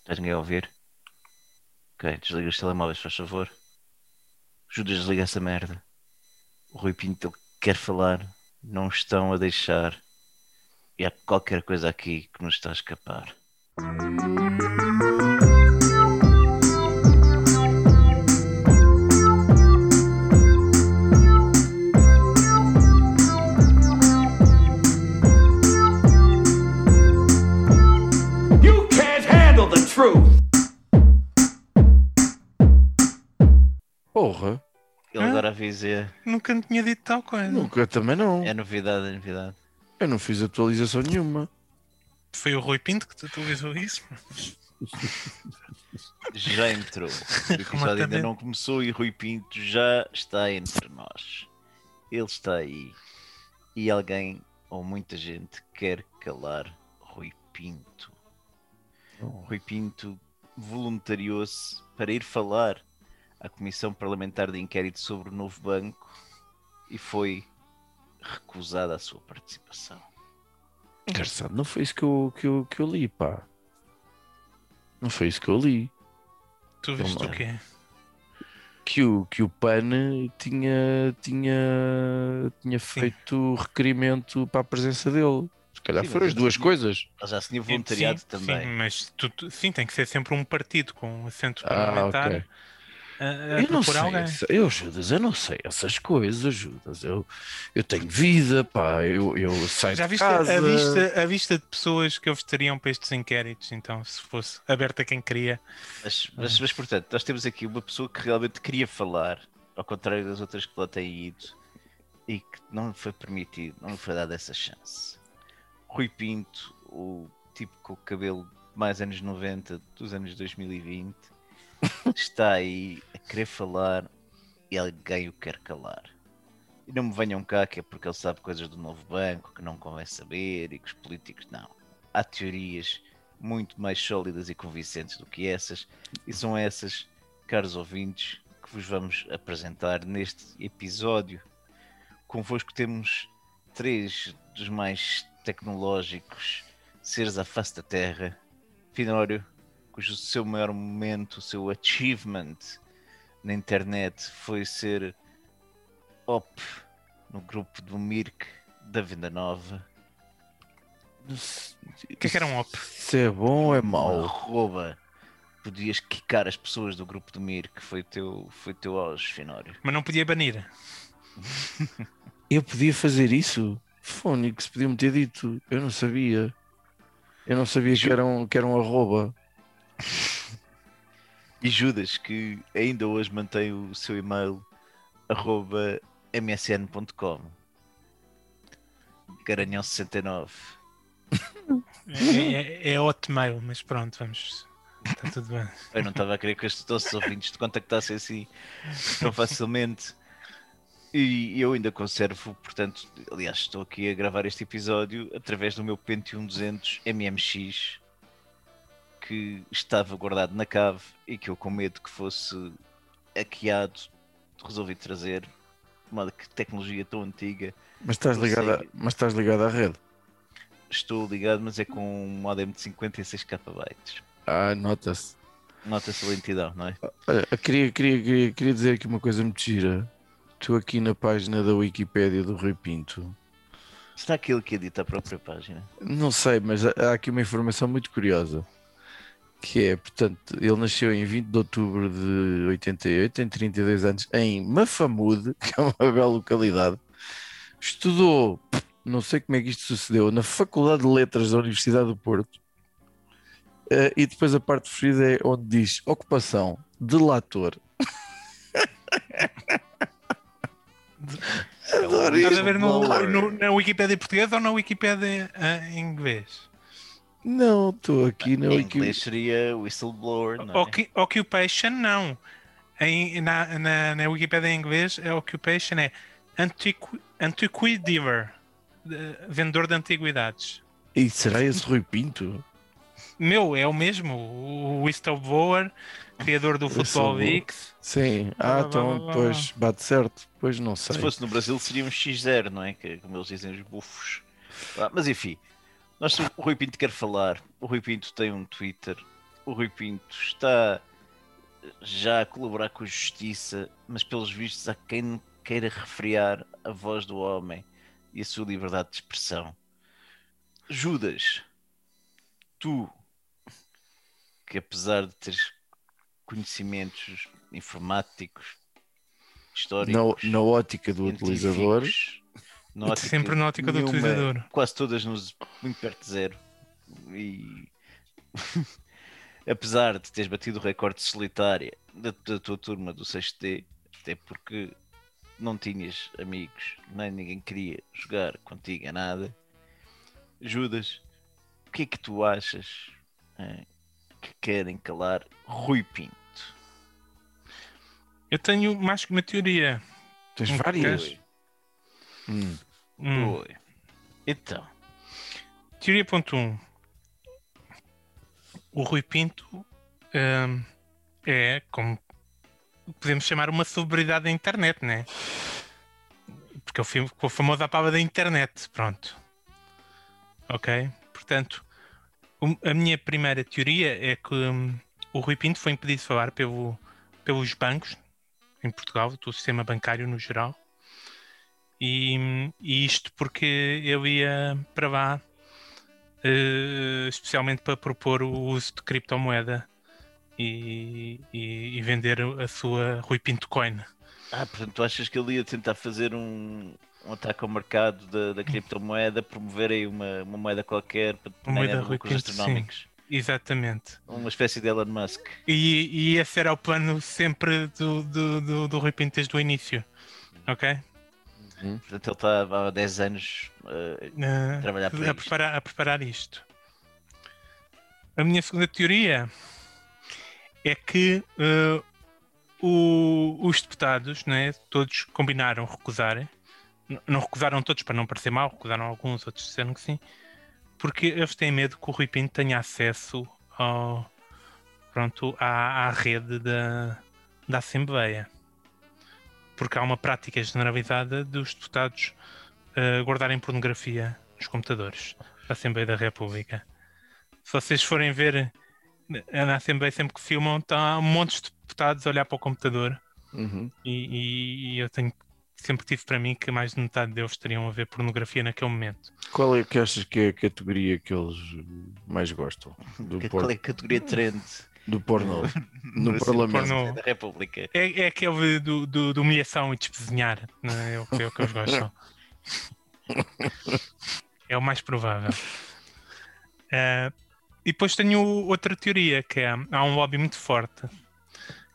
Estás ninguém a ouvir? Ok, desliga os telemóveis, faz favor. Judas, desliga essa merda. O Rui Pinto quer falar, não estão a deixar. E há qualquer coisa aqui que nos está a escapar. Porra, Ele Hã? agora avisa. Nunca me tinha dito tal coisa. nunca também não. É novidade, é novidade. Eu não fiz atualização nenhuma. Foi o Rui Pinto que te atualizou isso. Já entrou. O episódio ainda não começou e Rui Pinto já está entre nós. Ele está aí. E alguém, ou muita gente, quer calar Rui Pinto. Rui Pinto voluntariou-se para ir falar à Comissão Parlamentar de Inquérito sobre o Novo Banco e foi recusada a sua participação. Engraçado, não foi isso que eu, que, eu, que eu li, pá. Não foi isso que eu li. Tu viste o quê? Que o, que o PAN tinha, tinha, tinha feito requerimento para a presença dele. Se calhar Sim, foram as duas eu- coisas. Já se tinha voluntariado sim, também. Sim, mas tu, tu- sim, tem que ser sempre um partido com assento Ah, parlamentar ok. A, a Eu não propor sei, alguém. essa- eu Judas, eu não sei essas coisas, Judas. Eu, eu tenho vida, pá, eu, eu saio Já de viste casa. a, vista, a vista de pessoas que estariam para estes inquéritos, então, se fosse aberta a quem queria. Mas, mas, mas, portanto, nós temos aqui uma pessoa que realmente queria falar, ao contrário das outras que lá têm ido, e que não lhe foi permitido, não lhe foi dada essa chance. Rui Pinto, o tipo com o cabelo mais anos 90 dos anos 2020, está aí a querer falar e alguém o quer calar. E não me venham cá que é porque ele sabe coisas do novo banco que não convém saber e que os políticos não. Há teorias muito mais sólidas e convincentes do que essas, e são essas, caros ouvintes, que vos vamos apresentar neste episódio. Convosco temos três dos mais tecnológicos seres à face da Terra. Finório, cujo seu maior momento, o seu achievement na internet foi ser op no grupo do Mirk da Venda Nova. O que é que era um op? Se é bom ou é mau? Arroba. Podias quicar as pessoas do grupo do Mirk, foi teu, foi teu auge, Finório. Mas não podia banir. Eu podia fazer isso? Fónix, podia-me ter dito. Eu não sabia. Eu não sabia que era um, que era um arroba. E Judas, que ainda hoje mantém o seu e-mail arroba msn.com Garanhão69 É, é, é hotmail, mas pronto, vamos. Está tudo bem. Eu não estava a querer que os nossos ouvintes te contactassem assim tão facilmente. E eu ainda conservo, portanto, aliás, estou aqui a gravar este episódio através do meu Pentium 200 MMX que estava guardado na cave e que eu, com medo que fosse hackeado, resolvi trazer. De modo que tecnologia tão antiga, Mas estás ligado, a, mas estás ligado à rede. estou ligado, mas é com um modem de 56 KB. Ah, nota-se. Nota-se a lentidão, não é? Olha, queria, queria, queria, queria dizer aqui uma coisa muito gira. Estou aqui na página da Wikipédia do Rui Pinto. Será que ele que edita a própria página? Não sei, mas há aqui uma informação muito curiosa. Que é, portanto, ele nasceu em 20 de outubro de 88, tem 32 anos, em Mafamude, que é uma bela localidade. Estudou, não sei como é que isto sucedeu, na Faculdade de Letras da Universidade do Porto. Eh, e depois a parte preferida é onde diz ocupação, delator. Adoro Estás a ver no, Whistleblower. no- na Wikipédia portuguesa ou na Wikipédia ah, em inglês? Não, estou aqui na Em Wikipédia. inglês seria whistleblower, não é? Occupation, não. Em, na, na, na Wikipédia em inglês, a occupation é antiqui, antiqui dealer, de- vendedor de antiguidades. E será esse Rui Pinto? Meu, é o mesmo. O whistleblower, criador do Futebol. Vix. Sim, ah, então depois bate certo, pois não sei. Se fosse no Brasil seria um X0, não é? Que, é como eles dizem os bufos. Ah, Mas enfim, nós, o Rui Pinto quer falar. O Rui Pinto tem um Twitter. o Rui Pinto está já a colaborar com a justiça, mas pelos vistos há quem queira refriar a voz do homem e a sua liberdade de expressão. Judas, tu, que apesar de teres conhecimentos informáticos, históricos, Na, na ótica do utilizador, na ótica Sempre na ótica do utilizador. Quase todas nos muito perto de zero. E apesar de teres batido o recorde de solitária da, da tua turma do 6D, até porque não tinhas amigos, nem ninguém queria jogar contigo a nada. Judas, o que é que tu achas eh, que querem calar Rui Pinto? Eu tenho mais que uma teoria. tens várias. Hum. Hum. Então, Teoria ponto 1. O Rui Pinto hum, é, como podemos chamar, uma celebridade da internet, né? Porque ele ficou famoso à pava da internet, pronto. Ok? Portanto, o- a minha primeira teoria é que hum, o Rui Pinto foi impedido de falar pelo, pelos bancos em Portugal, do sistema bancário no geral. E, e isto porque ele ia para lá eh, especialmente para propor o uso de criptomoeda e, e- e vender a sua Rui Pinto Coin. ah, portanto, tu achas que ele ia tentar fazer um, um ataque ao mercado da, da criptomoeda, promover aí uma, uma moeda qualquer para ganhar lucros Pinto, sim. astronómicos? Exatamente. Uma espécie de Elon Musk. E, e esse era o plano sempre do, do, do, do Rui Pinto desde o início. Ok? Portanto, ele está há 10 anos eh, Eh, Trabalhar para a, preparar, a preparar isto. A minha segunda teoria é que eh, o- os deputados, né, todos combinaram recusarem. N- Não recusaram todos para não parecer mal, recusaram alguns, outros disseram que sim, porque eles têm medo que o Rui Pinto tenha acesso ao, pronto, à, à rede da, da Assembleia. Porque há uma prática generalizada dos deputados uh, guardarem pornografia nos computadores da Assembleia da República. Se vocês forem ver na na Assembleia sempre que filmam, está um monte de deputados a olhar para o computador Uhum. e, e- e eu tenho sempre tive para mim que mais de metade deles estariam a ver pornografia naquele momento. Qual é que achas que é a categoria que eles mais gostam? Do, Que- Qual é a categoria trend do porno no no Parlamento? Porno- da República? É, é aquele do, do, de humilhação e despezinhar, não é? O que, é o que eles gostam. É o mais provável. Ah, e depois tenho outra teoria, que é há um lobby muito forte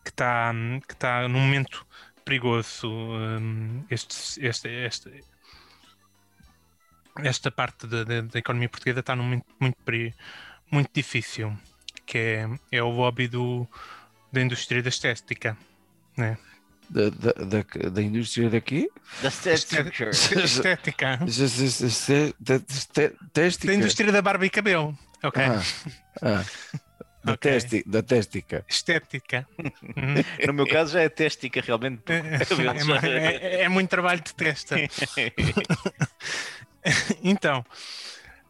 que está que tá num momento perigoso. hum, este, este, este- esta parte da, da- da economia portuguesa está num momento muito, muito difícil, que é, é o lobby do, da indústria da estética. Né? Da, da, da, da indústria daqui? Da Stature. Estética. Da indústria da barba e cabelo. Ok. Ah, ah. Da, Ok. testi, da téstica. Estética. No meu caso já é téstica, realmente. É, é- é- é muito trabalho de testa. então,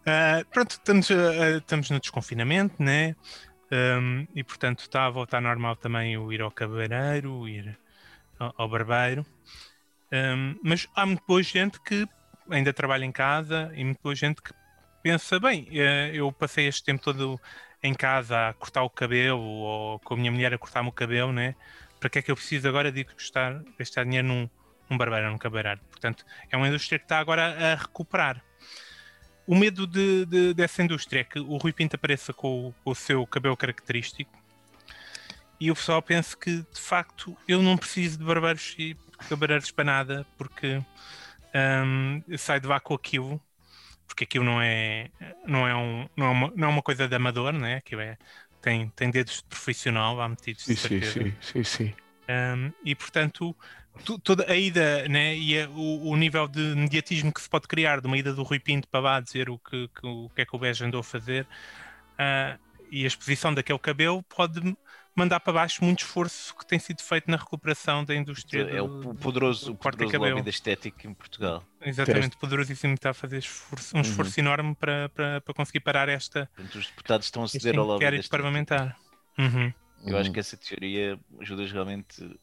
ah, pronto, estamos, ah, estamos no desconfinamento, né? Um, e portanto está a voltar normal também o ir ao cabeleireiro, ir ao, ao barbeiro. Um, mas há muito boa gente que ainda trabalha em casa e muito boa gente que pensa, bem, eh, eu passei este tempo todo em casa a cortar o cabelo ou com a minha mulher a cortar-me o cabelo, né? Para que é que eu preciso agora de gastar, dinheiro num, num barbeiro, num cabeleireiro? Portanto, é uma indústria que está agora a recuperar. O medo de- de- dessa indústria é que o Rui Pinto apareça com, o- com o seu cabelo característico e o pessoal pensa que, de facto, eu não preciso de barbeiros e cabeleireiros para nada, porque hum, eu saio de com aquilo, porque aquilo não é, não é, um, não é, uma, não é uma coisa de amador, né? aquilo é, tem, tem dedos de profissional lá metidos, de Sim, sim, sim, sim, sim. Um, e portanto, toda a ida né, e a- o, o nível de mediatismo que se pode criar de uma ida do Rui Pinto para lá dizer o que, que- o que é que o Beja andou a fazer ah, e a exposição daquele cabelo pode mandar para baixo muito esforço que tem sido feito na recuperação da indústria. É o do- o poderoso, do poderoso cabelo. lobby da estética em Portugal. Exatamente, poderosíssimo está a fazer esforço- um esforço enorme para, para, para conseguir parar esta, Portanto, os deputados estão a ceder ao lobby parlamentar. Uhum. Eu acho que essa teoria, Judas, realmente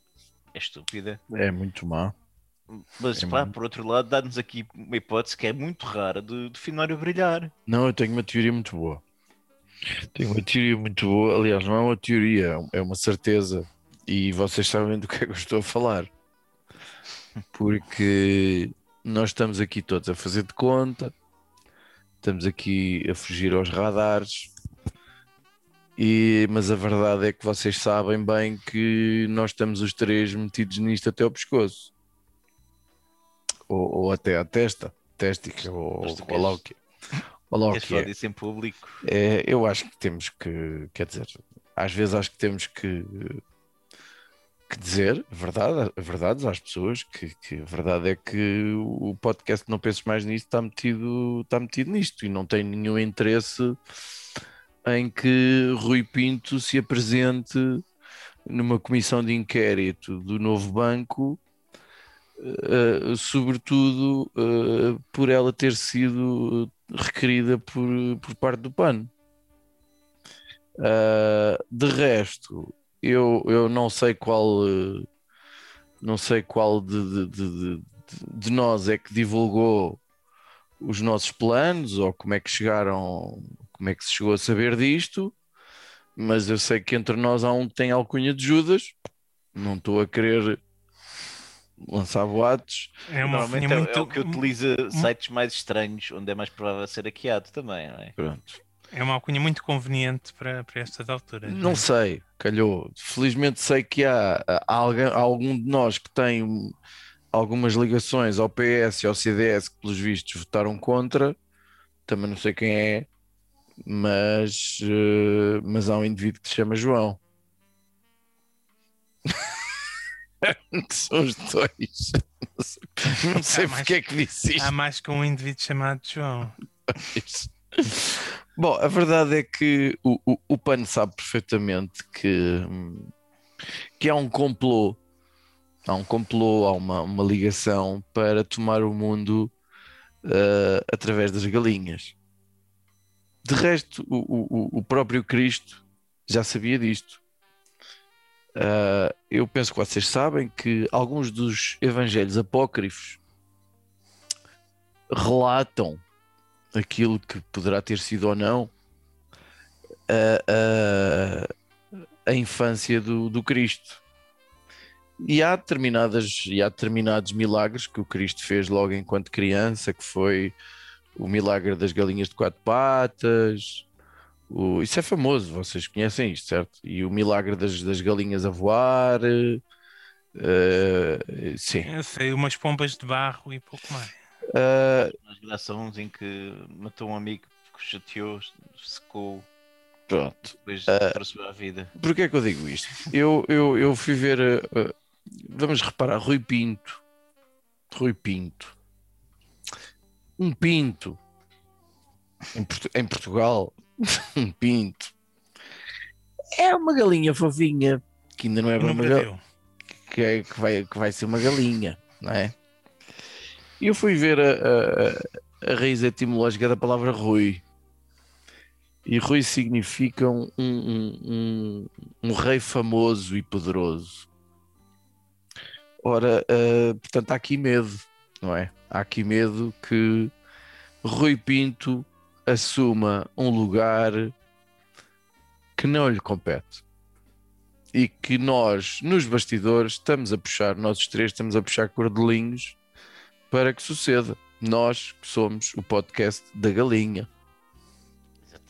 é estúpida. É muito má. Mas, É pá, muito. por outro lado, dá-nos aqui uma hipótese que é muito rara de, de Finório brilhar. Não, eu tenho uma teoria muito boa. Tenho uma teoria muito boa. Aliás, não é uma teoria, é uma certeza. E vocês sabem do que é que eu estou a falar. Porque nós estamos aqui todos a fazer de conta, estamos aqui a fugir aos radares. E, mas a verdade é que vocês sabem bem que nós estamos os três metidos nisto até ao pescoço. Ou, ou até à testa, téstica, ou, ou lá o. Ou lá o que é. disso em público? É, eu acho que temos que, quer dizer, às vezes acho que temos que, que dizer verdade, verdades às pessoas, que, que a verdade é que o podcast Não Penses Mais Nisto está metido, está metido nisto e não tem nenhum interesse em que Rui Pinto se apresente numa comissão de inquérito do novo banco, eh, sobretudo eh, por ela ter sido requerida por, por parte do PAN. Ah, de resto, eu, eu não sei qual não sei qual de, de- de- de nós é que divulgou os nossos planos ou como é que chegaram, como é que se chegou a saber disto, mas eu sei que entre nós há um que tem alcunha de Judas, não estou a querer lançar boatos, É uma Normalmente alcunha é, muito, é o que utiliza sites mais estranhos, onde é mais provável ser hackeado também, não é? pronto. é uma alcunha muito conveniente para, para estas alturas. Não sei, calhou. Felizmente sei que há, há alguém, há algum de nós que tem um- algumas ligações ao PS e ao CDS que, pelos vistos, votaram contra. Também não sei quem é, mas, eh, mas há um indivíduo que se chama João. são os dois. Não sei, mais- porque é que disse isto. Há mais que um indivíduo chamado João. Bom, a verdade é que o, o, o PAN sabe perfeitamente que, que há um complô, há um complô, há uma, uma ligação para tomar o mundo ah, através das galinhas. De resto, o, o, o próprio Cristo já sabia disto. Ah, eu penso que vocês sabem que alguns dos evangelhos apócrifos relatam aquilo que poderá ter sido ou não a, a, a infância do, do Cristo. E há determinadas e há determinados milagres que o Cristo fez logo enquanto criança, que foi o milagre das galinhas de quatro patas. o- isso é famoso, vocês conhecem isto, certo? E o milagre das, das galinhas a voar. eh, sim. Eu sei, umas pombas de barro e pouco mais. Eh, Nas grações em que matou um amigo que chateou, secou, pronto. depois trouxe à vida. Porquê é que eu digo isto? Eu, eu, eu fui ver. eh, vamos reparar, Rui Pinto. Rui Pinto. Um pinto. Em, Portu- em Portugal. um pinto. É uma galinha fofinha. Que ainda não é uma galinha. Que, é- que vai, que vai ser uma galinha, não é? E eu fui ver a, a- a raiz etimológica da palavra Rui. E Rui significa um, um, um, um rei famoso e poderoso. Ora, ah, portanto, há aqui medo, não é? Há aqui medo que Rui Pinto assuma um lugar que não lhe compete. E que nós, nos bastidores, estamos a puxar, nós os três estamos a puxar cordelinhos para que suceda. Nós que somos o podcast da galinha.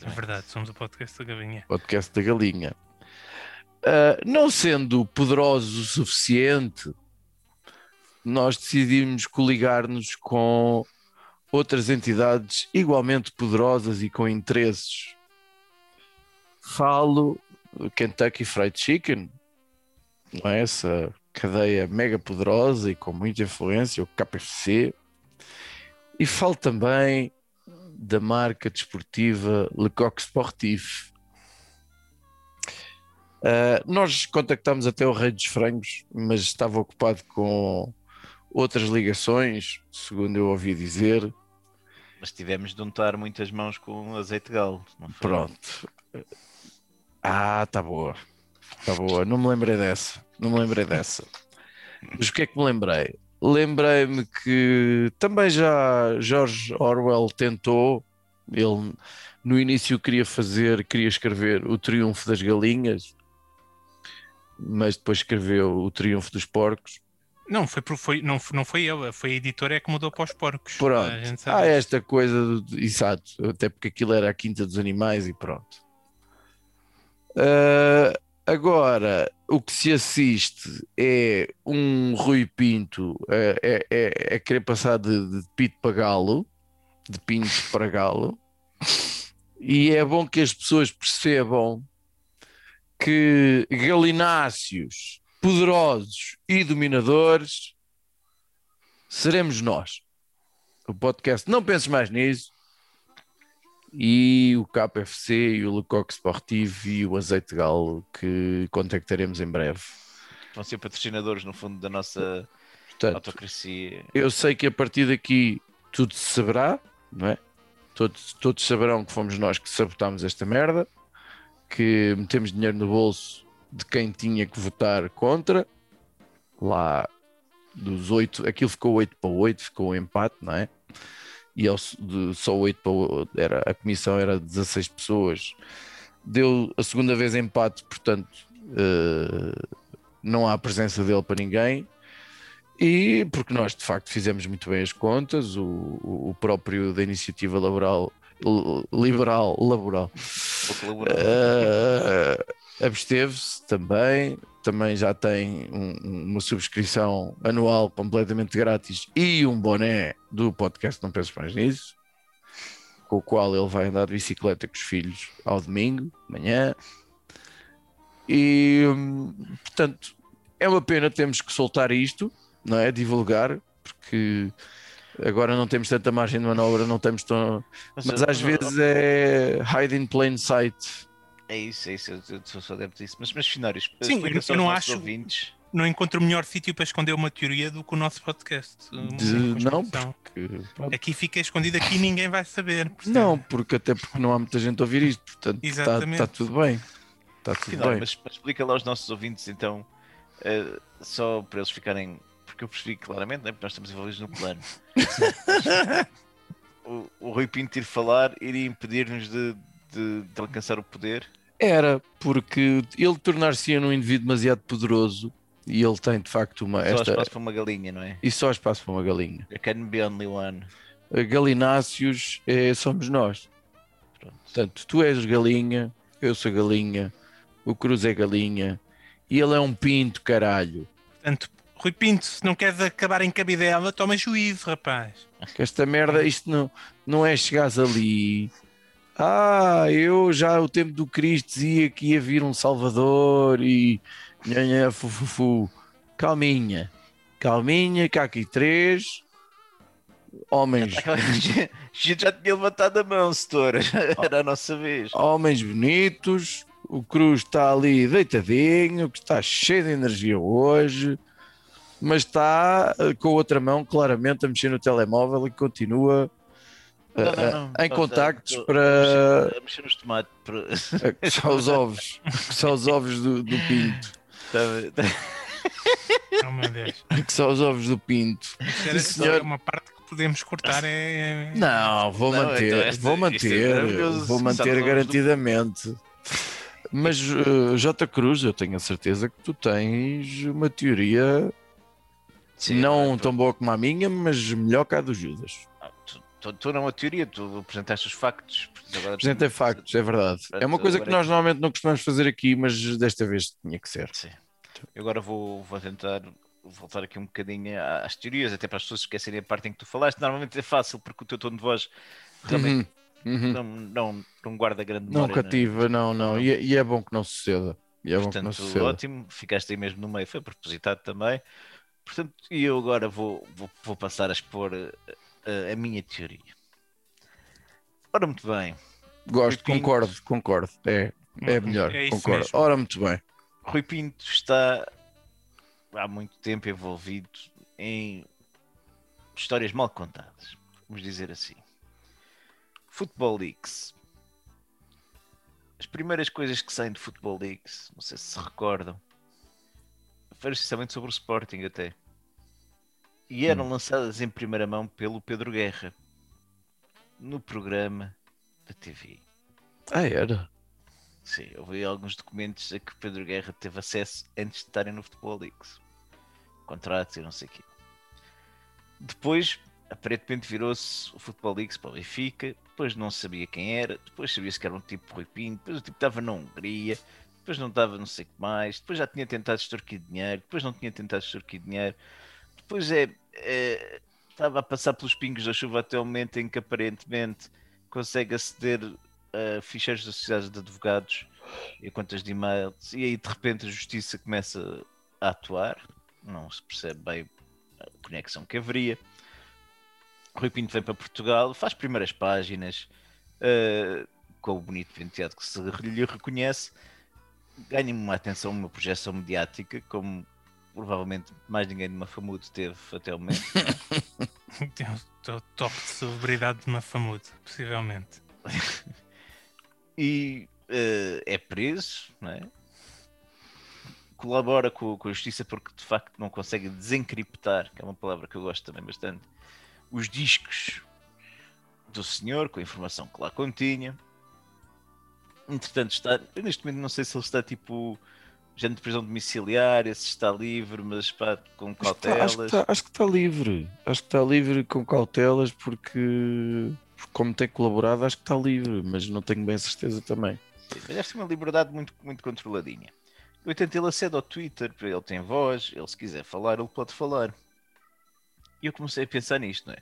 É verdade, somos o podcast da Gavinha. podcast da galinha. Ah, não sendo poderosos o suficiente, nós decidimos coligar-nos com outras entidades igualmente poderosas e com interesses. Falo do Kentucky Fried Chicken, não é essa cadeia mega poderosa e com muita influência, o KFC. E falo também da marca desportiva Lecoq Sportif. Uh, nós contactámos até o Rei dos Frangos, mas estava ocupado com outras ligações, segundo eu ouvi dizer. Mas tivemos de untar muitas mãos com azeite de galo. Pronto. Ah, tá boa. Tá boa. Não me lembrei dessa. Não me lembrei dessa. Mas o que é que me lembrei? Lembrei-me que também já George Orwell tentou. Ele no início queria fazer, queria escrever o Triunfo das Galinhas, mas depois escreveu o Triunfo dos Porcos. Não, foi, foi, não, não foi ele, foi a editora é que mudou para os porcos. Pronto. Há disso. esta coisa, do, exato, até porque aquilo era a Quinta dos Animais e pronto. Ah, agora, o que se assiste é um Rui Pinto a, é, é, é querer passar de, de pito para galo, de pinto para galo, e é bom que as pessoas percebam que galináceos poderosos e dominadores seremos nós. O podcast Não Penses Mais Nisso e o KFC e o Lecoq Sportivo e o Azeite Galo que contactaremos em breve. Vão ser patrocinadores, no fundo, da nossa Portanto, autocracia. eu sei que a partir daqui tudo se saberá, não é? Todos, todos saberão que fomos nós que sabotámos esta merda, que metemos dinheiro no bolso de quem tinha que votar contra. Lá dos oito, aquilo ficou 8 para 8, ficou um empate, não é? E ao- de só 8 para 8, era, a comissão era 16 pessoas. Deu a segunda vez empate, portanto, eh, não há presença dele para ninguém. E porque nós de facto fizemos muito bem as contas, o, o próprio da iniciativa laboral, liberal, laboral, eh, absteve-se também, também já tem um- um- uma subscrição anual completamente grátis e um boné do podcast Não Penso Mais Nisso, com o qual ele vai andar de bicicleta com os filhos ao domingo, manhã. E hum, portanto é uma pena termos que soltar isto, não é? Divulgar, porque agora não temos tanta margem de manobra, não temos tão. Mas às vezes é hide in plain sight. É isso, é isso, eu, eu sou só adepto disso. Mas, mas Finórios, Sim, eu- não acho- ouvintes. Não encontro melhor sítio para esconder uma teoria do que o nosso podcast. De- não, porque. Aqui fica escondido, aqui ninguém vai saber. percebe? não, porque até porque não há muita gente a ouvir isto, portanto está tá tudo bem. Está tudo Finório, bem. mas, mas explica lá aos nossos ouvintes, então, eh, só para eles ficarem. Porque eu percebi claramente, né, porque nós estamos envolvidos no plano. o, o Rui Pinto ir falar iria impedir-nos de, de- de alcançar o poder. Era, porque ele tornar-se num indivíduo demasiado poderoso e ele tem de facto uma. Só Esta, espaço para uma galinha, não é? e só espaço para uma galinha. There can be only one. Galináceos é, somos nós. Pronto. Portanto, tu és galinha, eu sou galinha, o Cruz é galinha e ele é um pinto, caralho. Portanto, Rui Pinto, se não queres acabar em cabidela, toma juízo, rapaz. Que esta merda, isto não, não é chegares ali. Ah, eu já o tempo do Cristo dizia que ia vir um Salvador e nhanhã, fu, fu, fu. calminha, calminha, há aqui três homens, A gente já tinha levantado a mão, setora. Era a nossa vez. homens bonitos. O Cruz está ali deitadinho, que está cheio de energia hoje, mas está eh, com a outra mão claramente a mexer no telemóvel e continua Não, eh, não, não. em contactos para A mexer, nos tomates. para- coçar os ovos, coçar os ovos do, do pinto, Tá- tá- Oh Deus. coçar os ovos do pinto. Isso senhor. só uma parte que podemos cortar. É... Não, vou Não, manter, então esta- vou é manter, maravilhoso. vou manter ovos do- garantidamente. Mas eh, J. Cruz, eu tenho a certeza que tu tens uma teoria Sim, não é, tão boa como a minha, mas melhor que a do Judas. Tu, tu, tu não é uma teoria, tu apresentaste os factos. portanto, Apresentei factos, é verdade. É uma Portanto, coisa que nós normalmente não costumamos fazer aqui, mas desta vez tinha que ser. Sim. Eu agora vou, vou tentar voltar aqui um bocadinho às teorias, até para as pessoas esquecerem a parte em que tu falaste. Normalmente é fácil porque o teu tom de voz realmente Uhum, uhum. não, não, não guarda grande Não memória. né? cativa, não, não. E, é- e é bom que não suceda. E é bom que não Portanto, suceda. ótimo, ficaste aí mesmo no meio, foi propositado também. Portanto, e eu agora vou, vou, vou passar a expor eh, eh, a minha teoria. Ora, muito bem. Gosto, Pinto. concordo, concordo. É, é melhor, É concordo. mesmo. Ora, muito bem. Rui Pinto está há muito tempo envolvido em histórias mal contadas, vamos dizer assim. Football Leaks. as primeiras coisas que saem de Football Leagues, não sei se se recordam, essencialmente sobre o Sporting até. E eram lançadas em primeira mão pelo Pedro Guerra no programa da TV. Ah, era. Sim, houve alguns documentos a que Pedro Guerra teve acesso antes de estarem no Futebol Leagues. Contratos e não sei o quê. Depois, aparentemente, virou-se o Futebol Leagues para o Benfica. Depois não sabia quem era. Depois sabia-se que era um tipo Rui Pinto. Depois o tipo estava na Hungria. Depois não estava não sei o que mais. Depois já tinha tentado extorquir dinheiro. Depois não tinha tentado extorquir dinheiro. Depois é, é estava a passar pelos pingos da chuva até o momento em que aparentemente consegue aceder a ficheiros das sociedades de advogados e contas de e-mails e aí de repente a justiça começa a atuar, não se percebe bem a conexão que haveria. Rui Pinto vem para Portugal, faz primeiras páginas uh, com o bonito penteado que se lhe reconhece, ganha uma atenção, uma projeção mediática, como provavelmente mais ninguém de Mafamudo teve até o momento. Tem o toque de celebridade de Mafamudo, possivelmente. e uh, é preso, não é? colabora com, com, a justiça porque de facto não consegue desencriptar, que é uma palavra que eu gosto também bastante, os discos do senhor com a informação que lá continha. Entretanto, está, eu neste momento não sei se ele está tipo gente de prisão domiciliária, se está livre, mas pá, com cautelas. Acho que, está, acho que está livre, acho que está livre com cautelas porque, como tem colaborado, acho que está livre, mas não tenho bem certeza também. Sim, mas deve ser uma liberdade muito, muito controladinha. Eu tento ele acede ao Twitter, ele tem voz, ele se quiser falar, ele pode falar. E eu comecei a pensar nisto, não é?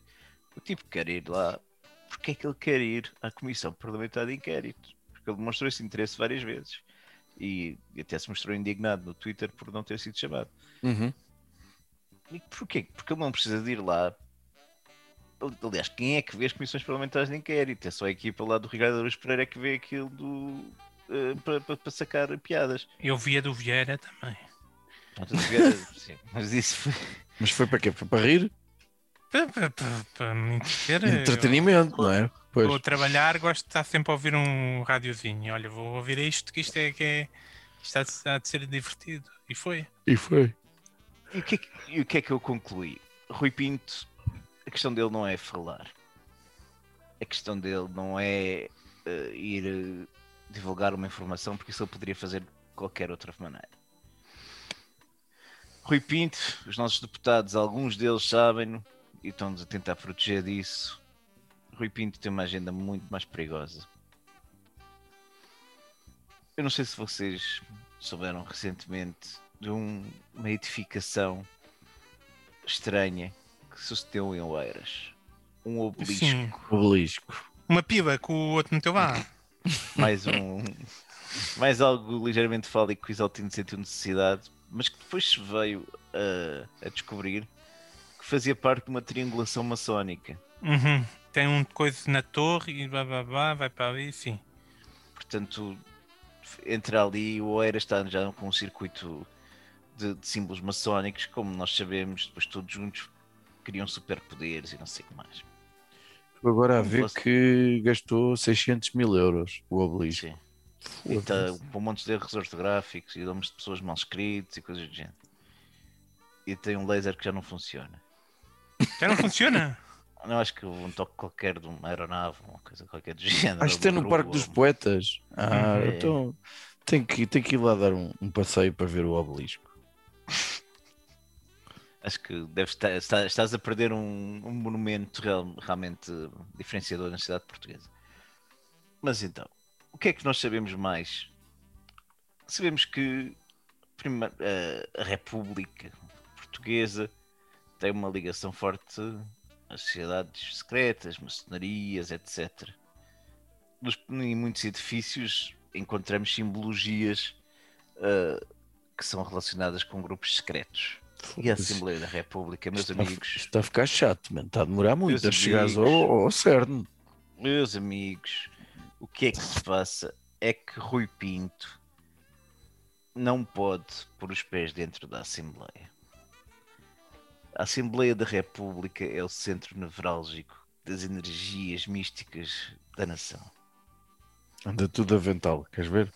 O tipo quer ir lá, porque é que ele quer ir à Comissão Parlamentar de Inquérito? Ele demonstrou esse interesse várias vezes e, até se mostrou indignado no Twitter por não ter sido chamado. Uhum. E porquê? Porque ele não precisa de ir lá. Aliás, quem é que vê as comissões parlamentares de inquérito? É só a equipa lá do Ricardo Aruz Pereira que vê aquilo do, uh, para, sacar piadas. Eu via do Vieira também. Pronto, Vieira, sim, mas isso foi... Mas foi para quê? Foi para rir? Para, para, me Entretenimento, eu... não é? Pois. Vou trabalhar, gosto de estar sempre a ouvir um rádiozinho. Olha, vou ouvir isto, que isto é que é. Isto há de, ser divertido. E foi. E foi. E o que, é que, e o que é que eu concluí? Rui Pinto, a questão dele não é falar. A questão dele não é uh, ir uh, divulgar uma informação, porque isso ele poderia fazer de qualquer outra maneira. Rui Pinto, os nossos deputados, alguns deles sabem e estão-nos a tentar proteger disso Rui Pinto tem uma agenda muito mais perigosa. Eu não sei se vocês souberam recentemente de um, uma edificação estranha que sucedeu em Oeiras. Um obelisco. Sim. Obelisco. Uma piba que o outro meteu lá. mais um. mais algo ligeiramente fálico que o Isaltino sentiu necessidade, mas que depois se veio a, a descobrir que fazia parte de uma triangulação maçónica. Uhum tem um coisa na torre e blá, blá, blá, vai para ali, sim. Portanto, entra ali o Oeira está já com um circuito de, de, símbolos maçónicos, como nós sabemos, depois todos juntos criam superpoderes e não sei o que mais. Agora a ver que gastou 600 mil euros o obelisco. Sim. E está com um monte de erros ortográficos e nomes de pessoas mal escritos e coisas do género. E tem um laser que já não funciona. Já não funciona? Não, acho que um toque qualquer de uma aeronave, uma coisa qualquer do género. Acho que é no Parque dos Poetas. Ah, é. então tem que, tem que ir lá dar um, um passeio para ver o obelisco. Acho que deve estar, está, estás a perder um, um monumento real, realmente diferenciador na cidade portuguesa. Mas então, o que é que nós sabemos mais? Sabemos que primeiro, a República Portuguesa tem uma ligação forte as sociedades secretas, maçonarias, etc. Nos, em muitos edifícios encontramos simbologias uh, que são relacionadas com grupos secretos. E a Assembleia da República, meus está, amigos. Está a ficar chato, man. está a demorar muito a chegar ao, ao CERN. Meus amigos, o que é que se passa é que Rui Pinto não pode pôr os pés dentro da Assembleia. A Assembleia da República é o centro nevrálgico das energias místicas da nação. Anda tudo avental, queres ver?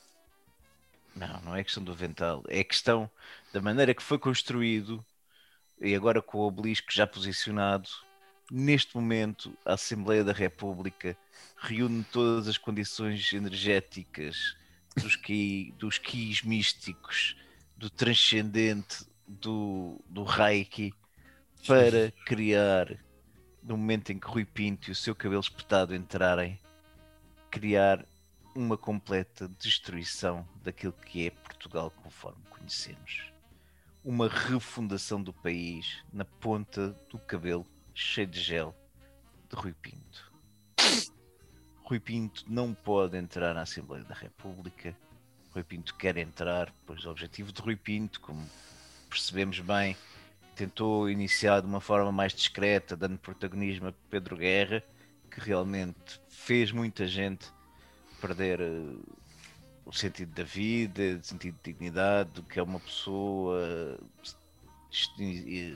Não, não é questão do avental, é questão da maneira que foi construído e agora com o obelisco já posicionado. Neste momento, a Assembleia da República reúne todas as condições energéticas dos, ki, dos quis místicos, do transcendente, do, do Reiki, para criar, no momento em que Rui Pinto e o seu cabelo espetado entrarem, criar uma completa destruição daquilo que é Portugal conforme conhecemos. Uma refundação do país na ponta do cabelo cheio de gel de Rui Pinto. Rui Pinto não pode entrar na Assembleia da República. Rui Pinto quer entrar, pois o objetivo de Rui Pinto, como percebemos bem, tentou iniciar de uma forma mais discreta, dando protagonismo a Pedro Guerra, que realmente fez muita gente perder uh, o sentido da vida, o sentido de dignidade, do que é uma pessoa,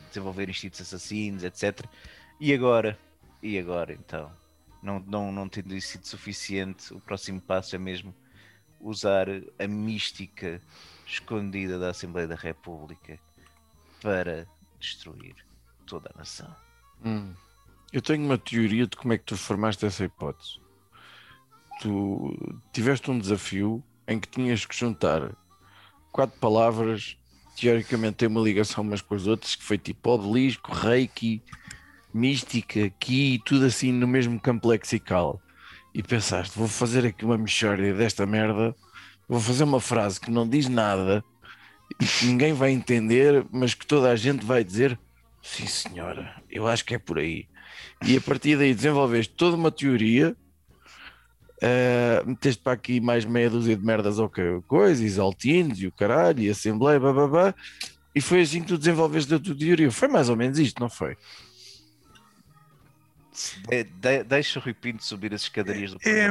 desenvolver instintos assassinos, etc. E agora? E agora então? Não, não, não tendo sido suficiente, o próximo passo é mesmo usar a mística escondida da Assembleia da República para destruir toda a nação. Hum. Eu tenho uma teoria de como é que tu formaste essa hipótese tu tiveste um desafio em que tinhas que juntar quatro palavras, teoricamente tem uma ligação umas com as outras, que foi tipo obelisco, reiki, mística, ki, tudo assim no mesmo campo lexical. E pensaste, vou fazer aqui uma mexórdia desta merda, vou fazer uma frase que não diz nada que ninguém vai entender, mas que toda a gente vai dizer sim senhora, eu acho que é por aí. E a partir daí desenvolveste toda uma teoria Uh, meteste para aqui mais meia dúzia de merdas ou okay, coisa, exaltinos e o caralho, e assembleia, bababá, e foi assim que tu desenvolveste a tua teoria. Foi mais ou menos isto, não foi? De, de, deixa o Rui Pinto subir as escadarias do é,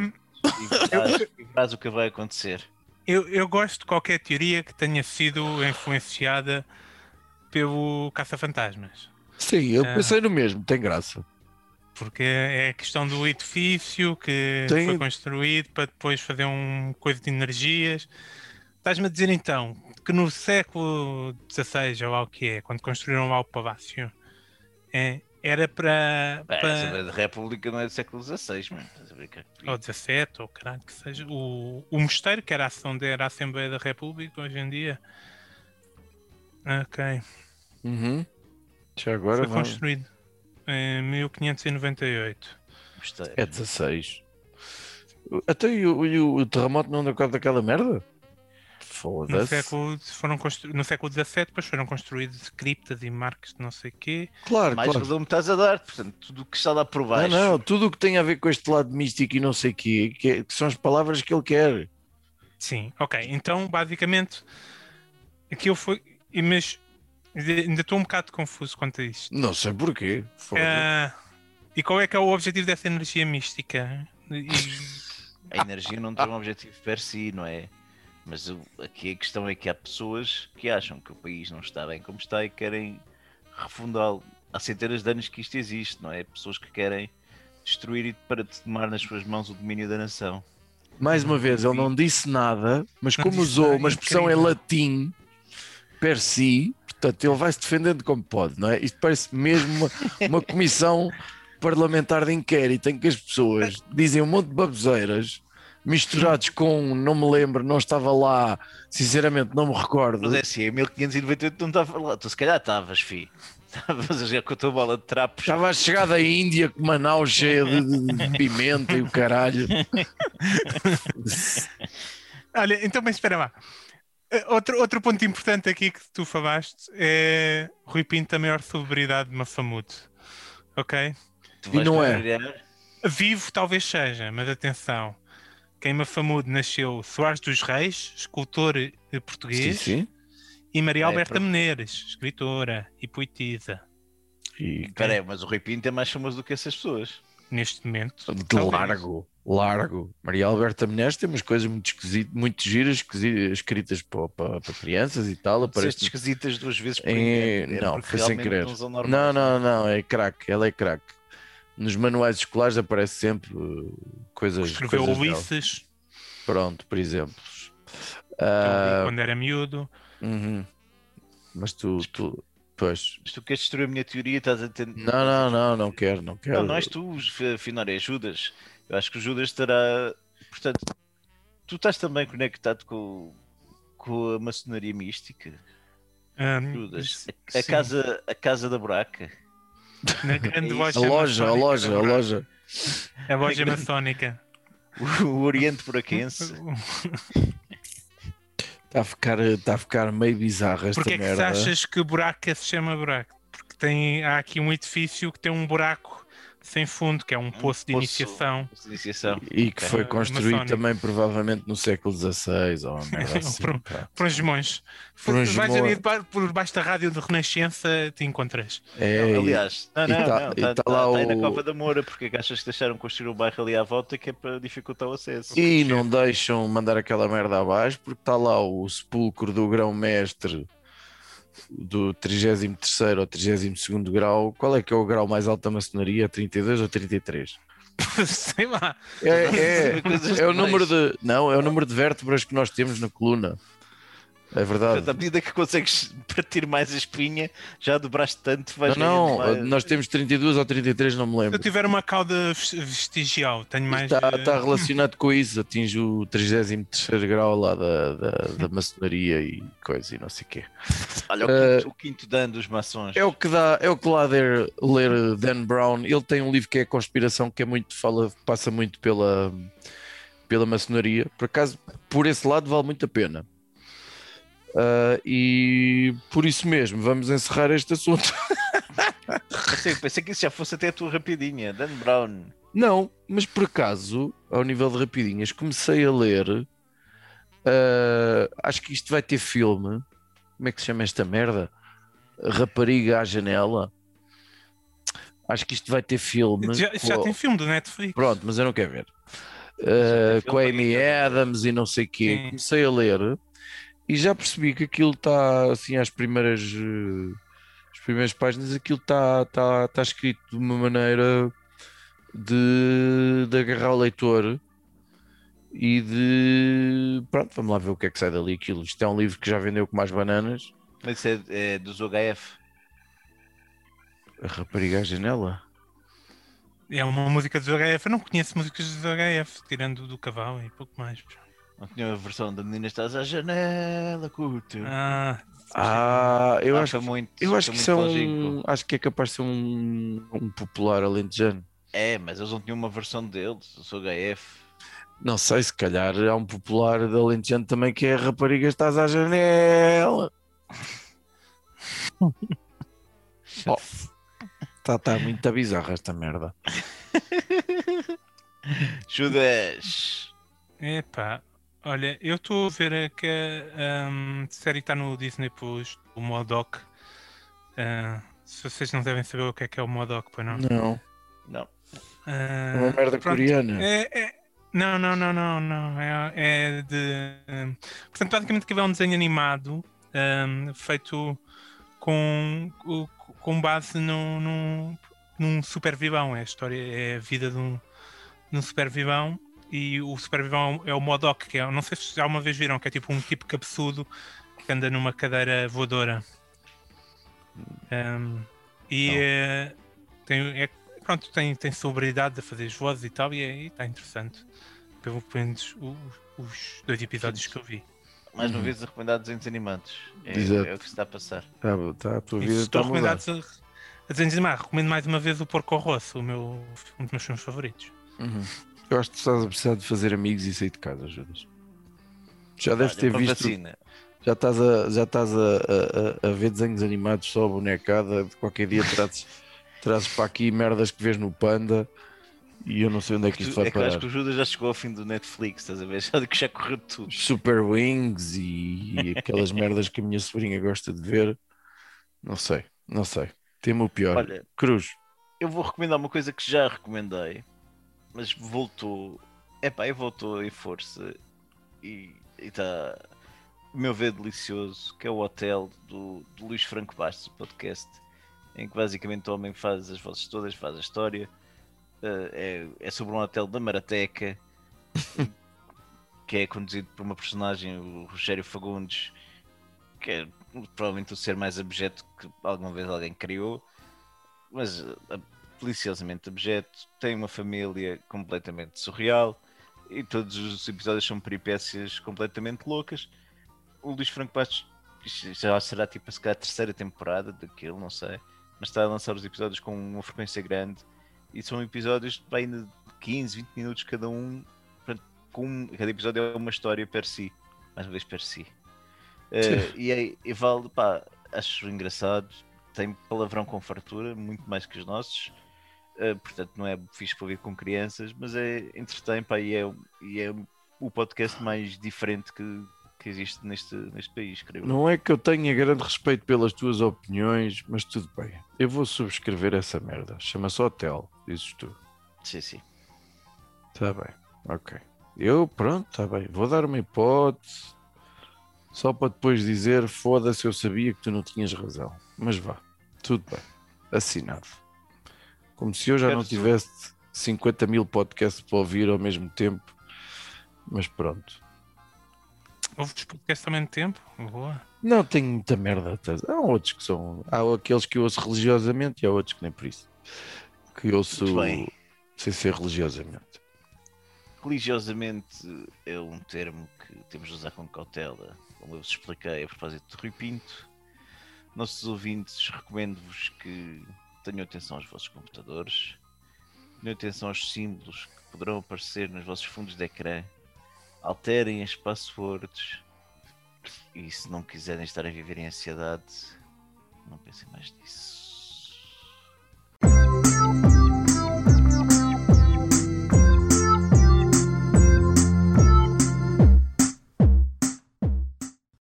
e verás o que vai acontecer. Eu, eu gosto de qualquer teoria que tenha sido influenciada pelo Caça-Fantasmas. Sim, eu pensei uh, no mesmo, tem graça porque é a questão do edifício que Tem... foi construído para depois fazer um coisa de energias. Estás-me a dizer então que no século XVI, ou lá o que é, quando construíram lá o palácio, é, era para. É, para... A República não é do século XVI, mano. Ou XVII, ou caralho, que seja. O, o mosteiro, que era a, ação era a Assembleia da República hoje em dia. Ok. Uhum. Já agora foi vai. construído em 1598. É 16. Até e o, e o terremoto não deu conta daquela merda? Foda-se. No século, foram constru... no século XVII, depois foram construídos criptas e marcas de não sei o quê. Claro, Mais claro. volume estás a dar, portanto, tudo o que está lá por baixo. Não, não, tudo o que tem a ver com este lado místico e não sei o quê, que, é, que são as palavras que ele quer. Sim, ok. Então, basicamente, aquilo foi. Mas Ainda estou um bocado confuso quanto a isto. Não sei porquê. Uh, e qual é que é o objetivo dessa energia mística? E... A energia não tem um objetivo per si, não é? Mas aqui a questão é que há pessoas que acham que o país não está bem como está e querem refundá-lo. Há centenas de anos que isto existe, não é? Pessoas que querem destruir e para tomar nas suas mãos o domínio da nação. Mais uma vez, ele não disse nada, mas como usou uma expressão em latim, per si, Portanto, ele vai se defendendo como pode, não é? Isto parece mesmo uma, uma comissão parlamentar de inquérito em que as pessoas dizem um monte de baboseiras misturados com não me lembro, não estava lá, sinceramente não me recordo. Mas é assim, em 1598 não estava lá, tu se calhar estavas, filho. Estavas a jogar com a tua bola de trapos. Estava a chegar da Índia com uma nau cheia de, de pimenta e o caralho. Olha, então, mas espera lá. Eh, outro, outro ponto importante aqui que tu falaste é Rui Pinto, a maior celebridade de Mafamude. Ok? E não é. Vivo talvez seja, mas atenção. Quem Mafamude nasceu Soares dos Reis, escultor português, sim, sim. e Maria é, Alberta é, Menezes, escritora e poetisa. E... Peraí, mas o Rui Pinto é mais famoso do que essas pessoas. Neste momento. De talvez. largo largo. Maria Alberta Menezes tem umas coisas muito esquisitas, muito giras, escritas para, para, para, crianças e tal. Aparece esquisitas duas vezes por é, é Não, foi sem querer. Não, não, não, não, é craque, ela é craque. Nos manuais escolares aparece sempre uh, coisas. Escreveu coisas Ulisses. Pronto, por exemplo. Ah, quando era miúdo. uhum. Mas tu, tu, pois. Mas tu queres destruir a minha teoria estás a tentar. Não, não, não, não quero, não quero. Não, não és tu, afinal, é Judas. Eu acho que o Judas estará. Portanto, tu estás também conectado com, com a maçonaria mística, Ahm, Judas. A, sim, casa, a casa da buraca. Na grande É loja A loja, a loja, a loja. A loja maçónica. O Oriente Buraquense. Está a ficar, está a ficar meio bizarra esta Porquê é que merda. se achas que buraca se chama buraco? Porque tem, há aqui um edifício que tem um buraco sem fundo, que é um poço de poço. iniciação. de Iniciação. E que foi É, construído maçónico. também provavelmente no século XVI ou assim. Por-. Por uns gemões. Por uns Vais gemões. ali por baixo da rádio de Renascença, te encontras. É, Não, aliás, não, não, tá- não, e está tá lá aí na o- Copa da Moura, porque é achas que deixaram construir o bairro ali à volta que é para dificultar o acesso? E não deixam mandar aquela merda abaixo porque está lá o sepulcro do grão-mestre do 33 ou 32 grau. Qual é que é o grau mais alto da maçonaria? 32 ou 33? Sei lá. É, é, é o número de. Não, é o número de vértebras que nós temos na coluna. É verdade. Portanto, à medida que consegues partir mais a espinha, já dobraste tanto, vais Não, não, mais- nós temos 32 ou 33, não me Se eu lembro. tiver uma cauda ves- vestigial, tenho mais. Está, eh, está relacionado com isso, atinge o 33 grau lá da, da, da maçonaria e coisa e não sei o quê. Olha, o Eh, quinto, o quinto dan dos maçons. É o que dá, é o que lá ler, ler Dan Brown. Ele tem um livro que é Conspiração, que é muito, fala, passa muito pela, pela maçonaria. Por acaso, por esse lado, vale muito a pena. Ah, e por isso mesmo, vamos encerrar este assunto. Pensei, pensei que isso já fosse até a tua rapidinha. Dan Brown. Não, mas por acaso, ao nível de rapidinhas, comecei a ler. ah, acho que isto vai ter filme. Como é que se chama esta merda? Rapariga à janela. Acho que isto vai ter filme. Já, já com- tem filme do Netflix. Pronto, mas eu não quero ver. Uh, com a Amy Adams e não sei o quê. Sim. Comecei a ler e já percebi que aquilo está assim às primeiras, as primeiras páginas, aquilo está tá, tá escrito de uma maneira de, de agarrar o leitor e de pronto, vamos lá ver o que é que sai dali aquilo. Isto é um livro que já vendeu com mais bananas. Isso é, é dos HF. A rapariga à janela. É uma música dos HF. Eu não conheço músicas dos HF, tirando do cavalo e pouco mais. Não tinha a versão da menina estás à janela, curto. Ah, Ah, eu Ah, acho muito, Eu acho que um, longínquo. acho que é capaz de ser um, um popular alentejano. É, mas eles não tinham uma versão deles, eu sou HF. Não sei, se calhar há um popular de alentejano também que é a rapariga estás à janela. oh, tá, tá muito bizarra esta merda. Judas! epá. Olha, eu estou a ver que a um, série está no Disney Plus, o Modoc. Ah, se vocês não devem saber o que é que é o Modoc, pois não? Não, Não. Ah, é uma merda pronto. coreana. É, é- Não, não, não, não, não. É, é de. hum, Portanto, basicamente aquilo é um desenho animado hum, feito com, com- com base num, num, num super vivão. É a história, é a vida de um, de um super vivão. E o super vivão é o Modoc, que é, não sei se já uma vez viram, que é tipo um tipo cabeçudo que anda numa cadeira voadora. Hum, e é, tem, é pronto, tem, tem celebridade a fazer as vozes e tal, e está interessante. Pelo menos o- os dois episódios que eu vi. Mais uma Uhum. vez a recomendar desenhos animados. É, Exato. é o que se está a passar. Tá, tá, a tua vida está estou a a, a animados, recomendo mais uma vez o Porco Rosso, o meu, um dos meus filmes favoritos. Uhum. Eu acho que estás a precisar de fazer amigos e sair de casa, Judas. Já deves ter visto. vacina. Já estás, a, já estás a, a- a- ver desenhos animados só a bonecada. De qualquer dia trazes, trazes para aqui merdas que vês no Panda e eu não sei onde é que isto Tu- vai é que eu acho parar. que o Judas já chegou ao fim do Netflix, estás a ver? Já que já correu tudo. Super Wings e, e aquelas merdas que a minha sobrinha gosta de ver. Não sei, não sei. Temo o pior. Olha, Cruz. eu vou recomendar uma coisa que já recomendei, mas voltou. Epá, e voltou em força e está, meu ver, delicioso, que é o Hotel do, do Luís Franco Bastos, o podcast, em que basicamente o homem faz as vozes todas, faz a história. eh, é, é sobre um hotel da Marateca. que é conduzido por uma personagem, o Rogério Fagundes, que é provavelmente o ser mais abjeto que alguma vez alguém criou, mas uh, deliciosamente abjeto, tem uma família completamente surreal e todos os episódios são peripécias completamente loucas. O Luís Franco Bastos já será tipo se calhar a terceira temporada daquilo, não sei, mas está a lançar os episódios com uma frequência grande e são episódios ainda de 15, 20 minutos cada um. com, cada episódio é uma história per si, mais uma vez per si. Uh, e, é, e vale, pá, acho engraçado, tem palavrão com fartura, muito mais que os nossos. Uh, portanto, não é fixe para ouvir com crianças, mas é entretém, pá, e é, e é o podcast mais diferente que, que existe neste, neste país, creio. Não é que eu tenha grande respeito pelas tuas opiniões, mas tudo bem. Eu vou subscrever essa merda. Chama-se Hotel, dizes tu. Sim, sim. Está bem, ok. Eu, pronto, está bem. Vou dar uma hipótese. Só para depois dizer, foda-se, eu sabia que tu não tinhas razão. Mas vá, tudo bem. Assinado. Como se eu já não tivesse 50 mil podcasts para ouvir ao mesmo tempo. Mas pronto. Houve podcast ao mesmo tempo? Boa. Não tenho muita merda. Há outros que são. Há aqueles que eu ouço religiosamente e há outros que nem por isso. Que eu ouço sem ser religiosamente. Religiosamente é um termo que temos de usar com cautela, como eu vos expliquei a propósito de Rui Pinto. Nossos ouvintes, recomendo-vos que tenham atenção aos vossos computadores, tenham atenção aos símbolos que poderão aparecer nos vossos fundos de ecrã, alterem as passwords e se não quiserem estar a viver em ansiedade, não pensem mais nisso.